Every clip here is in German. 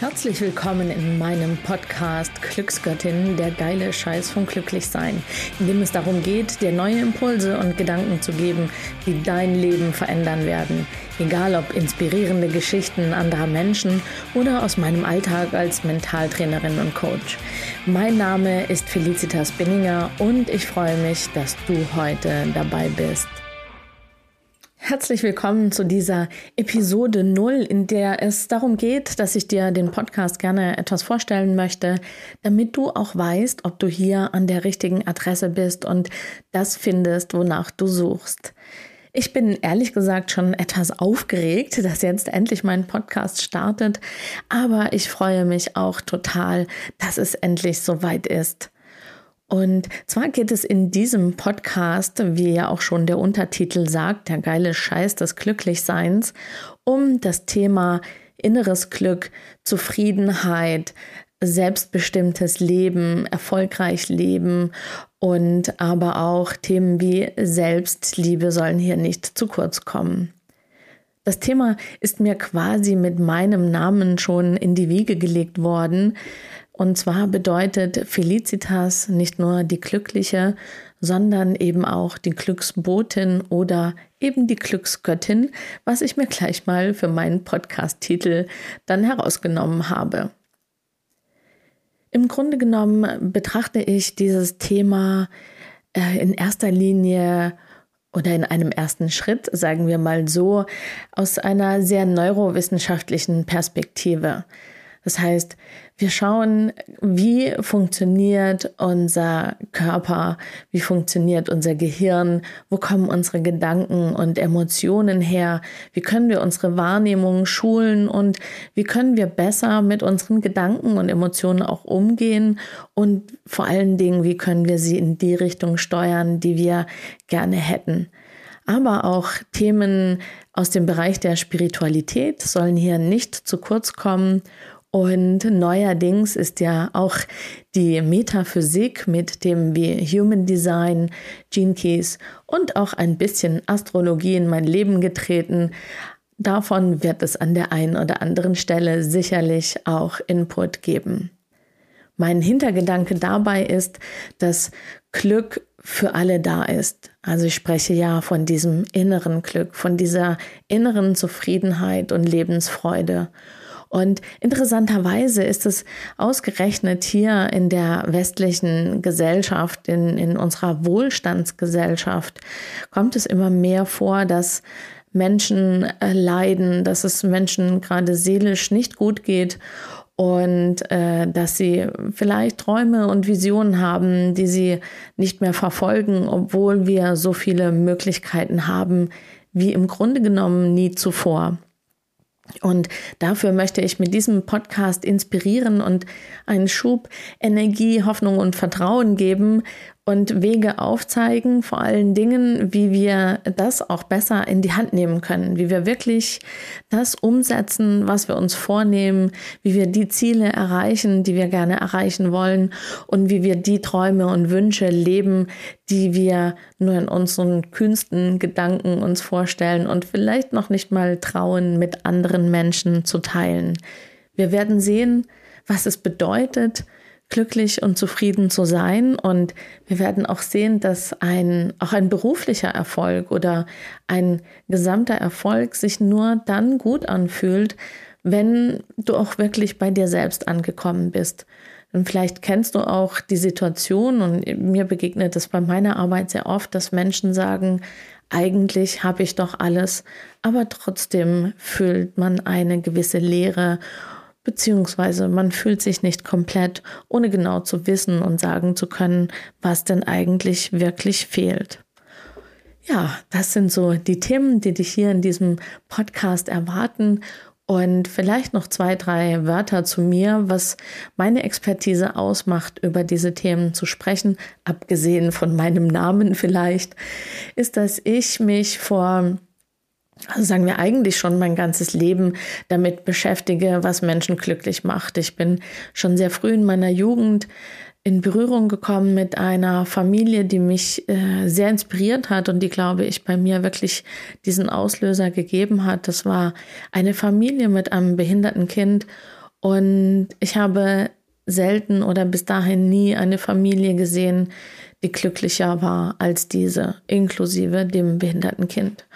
Herzlich willkommen in meinem Podcast Glücksgöttin, der geile Scheiß vom Glücklichsein, in dem es darum geht, dir neue Impulse und Gedanken zu geben, die dein Leben verändern werden. Egal ob inspirierende Geschichten anderer Menschen oder aus meinem Alltag als Mentaltrainerin und Coach. Mein Name ist Felicitas Binninger und ich freue mich, dass du heute dabei bist. Herzlich willkommen zu dieser Episode 0, in der es darum geht, dass ich dir den Podcast gerne etwas vorstellen möchte, damit du auch weißt, ob du hier an der richtigen Adresse bist und das findest, wonach du suchst. Ich bin ehrlich gesagt schon etwas aufgeregt, dass jetzt endlich mein Podcast startet, aber ich freue mich auch total, dass es endlich soweit ist. Und zwar geht es in diesem Podcast, wie ja auch schon der Untertitel sagt, der geile Scheiß des Glücklichseins, um das Thema inneres Glück, Zufriedenheit, selbstbestimmtes Leben, erfolgreich leben und aber auch Themen wie Selbstliebe sollen hier nicht zu kurz kommen. Das Thema ist mir quasi mit meinem Namen schon in die Wiege gelegt worden. Und zwar bedeutet Felicitas nicht nur die Glückliche, sondern eben auch die Glücksbotin oder eben die Glücksgöttin, was ich mir gleich mal für meinen Podcast-Titel dann herausgenommen habe. Im Grunde genommen betrachte ich dieses Thema äh, in erster Linie oder in einem ersten Schritt, sagen wir mal so, aus einer sehr neurowissenschaftlichen Perspektive. Das heißt, wir schauen, wie funktioniert unser Körper, wie funktioniert unser Gehirn, wo kommen unsere Gedanken und Emotionen her, wie können wir unsere Wahrnehmung schulen und wie können wir besser mit unseren Gedanken und Emotionen auch umgehen und vor allen Dingen, wie können wir sie in die Richtung steuern, die wir gerne hätten. Aber auch Themen aus dem Bereich der Spiritualität sollen hier nicht zu kurz kommen und neuerdings ist ja auch die Metaphysik mit dem wie Human Design, Gene Keys und auch ein bisschen Astrologie in mein Leben getreten. Davon wird es an der einen oder anderen Stelle sicherlich auch Input geben. Mein Hintergedanke dabei ist, dass Glück für alle da ist. Also ich spreche ja von diesem inneren Glück, von dieser inneren Zufriedenheit und Lebensfreude. Und interessanterweise ist es ausgerechnet hier in der westlichen Gesellschaft, in, in unserer Wohlstandsgesellschaft, kommt es immer mehr vor, dass Menschen äh, leiden, dass es Menschen gerade seelisch nicht gut geht und äh, dass sie vielleicht Träume und Visionen haben, die sie nicht mehr verfolgen, obwohl wir so viele Möglichkeiten haben wie im Grunde genommen nie zuvor. Und dafür möchte ich mit diesem Podcast inspirieren und einen Schub Energie, Hoffnung und Vertrauen geben und Wege aufzeigen, vor allen Dingen, wie wir das auch besser in die Hand nehmen können, wie wir wirklich das umsetzen, was wir uns vornehmen, wie wir die Ziele erreichen, die wir gerne erreichen wollen und wie wir die Träume und Wünsche leben, die wir nur in unseren kühnsten Gedanken uns vorstellen und vielleicht noch nicht mal trauen, mit anderen Menschen zu teilen. Wir werden sehen, was es bedeutet, glücklich und zufrieden zu sein. Und wir werden auch sehen, dass ein, auch ein beruflicher Erfolg oder ein gesamter Erfolg sich nur dann gut anfühlt, wenn du auch wirklich bei dir selbst angekommen bist. Und vielleicht kennst du auch die Situation und mir begegnet es bei meiner Arbeit sehr oft, dass Menschen sagen, eigentlich habe ich doch alles, aber trotzdem fühlt man eine gewisse Leere beziehungsweise man fühlt sich nicht komplett, ohne genau zu wissen und sagen zu können, was denn eigentlich wirklich fehlt. Ja, das sind so die Themen, die dich hier in diesem Podcast erwarten. Und vielleicht noch zwei, drei Wörter zu mir, was meine Expertise ausmacht, über diese Themen zu sprechen, abgesehen von meinem Namen vielleicht, ist, dass ich mich vor also sagen wir eigentlich schon mein ganzes Leben damit beschäftige, was Menschen glücklich macht. Ich bin schon sehr früh in meiner Jugend in Berührung gekommen mit einer Familie, die mich äh, sehr inspiriert hat und die, glaube ich, bei mir wirklich diesen Auslöser gegeben hat. Das war eine Familie mit einem behinderten Kind Und ich habe selten oder bis dahin nie eine Familie gesehen, die glücklicher war als diese, inklusive dem behinderten Kind.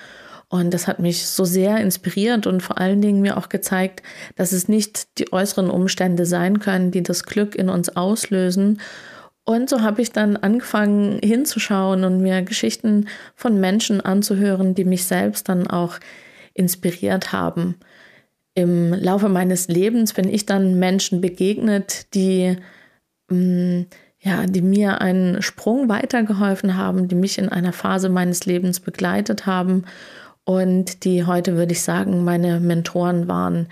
Und das hat mich so sehr inspiriert und vor allen Dingen mir auch gezeigt, dass es nicht die äußeren Umstände sein können, die das Glück in uns auslösen. Und so habe ich dann angefangen hinzuschauen und mir Geschichten von Menschen anzuhören, die mich selbst dann auch inspiriert haben. Im Laufe meines Lebens bin ich dann Menschen begegnet, die mh, mm, ja, die mir einen Sprung weitergeholfen haben, die mich in einer Phase meines Lebens begleitet haben und die heute, würde ich sagen, meine Mentoren waren.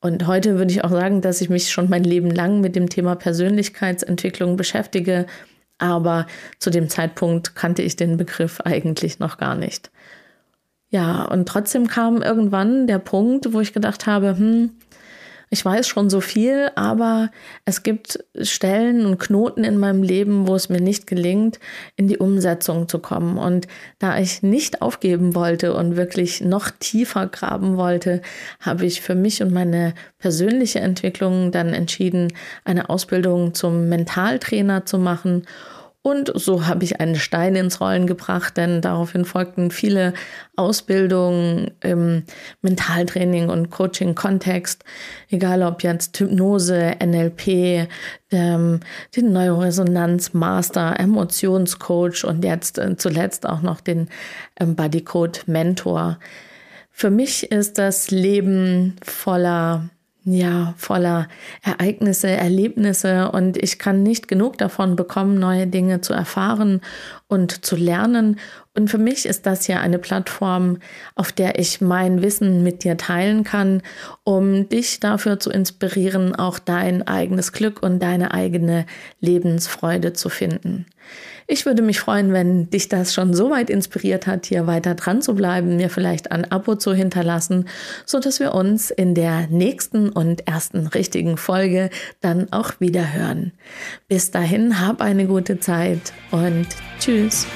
Und heute würde ich auch sagen, dass ich mich schon mein Leben lang mit dem Thema Persönlichkeitsentwicklung beschäftige, aber zu dem Zeitpunkt kannte ich den Begriff eigentlich noch gar nicht. Ja, und trotzdem kam irgendwann der Punkt, wo ich gedacht habe, hm, ich weiß schon so viel, aber es gibt Stellen und Knoten in meinem Leben, wo es mir nicht gelingt, in die Umsetzung zu kommen. Und da ich nicht aufgeben wollte und wirklich noch tiefer graben wollte, habe ich für mich und meine persönliche Entwicklung dann entschieden, eine Ausbildung zum Mentaltrainer zu machen und so habe ich einen Stein ins Rollen gebracht, denn daraufhin folgten viele Ausbildungen im Mentaltraining und Coaching-Kontext, egal ob jetzt Hypnose, NLP, ähm, den Neuroresonanz-Master, Emotionscoach und jetzt äh, zuletzt auch noch den ähm, Bodycode-Mentor. Für mich ist das Leben voller ja, voller Ereignisse, Erlebnisse und ich kann nicht genug davon bekommen, neue Dinge zu erfahren und zu lernen. Und für mich ist das ja eine Plattform, auf der ich mein Wissen mit dir teilen kann, um dich dafür zu inspirieren, auch dein eigenes Glück und deine eigene Lebensfreude zu finden. Ich würde mich freuen, wenn dich das schon so weit inspiriert hat, hier weiter dran zu bleiben, mir vielleicht ein Abo zu hinterlassen, so dass wir uns in der nächsten und ersten richtigen Folge dann auch wieder hören. Bis dahin, hab eine gute Zeit und tschüss.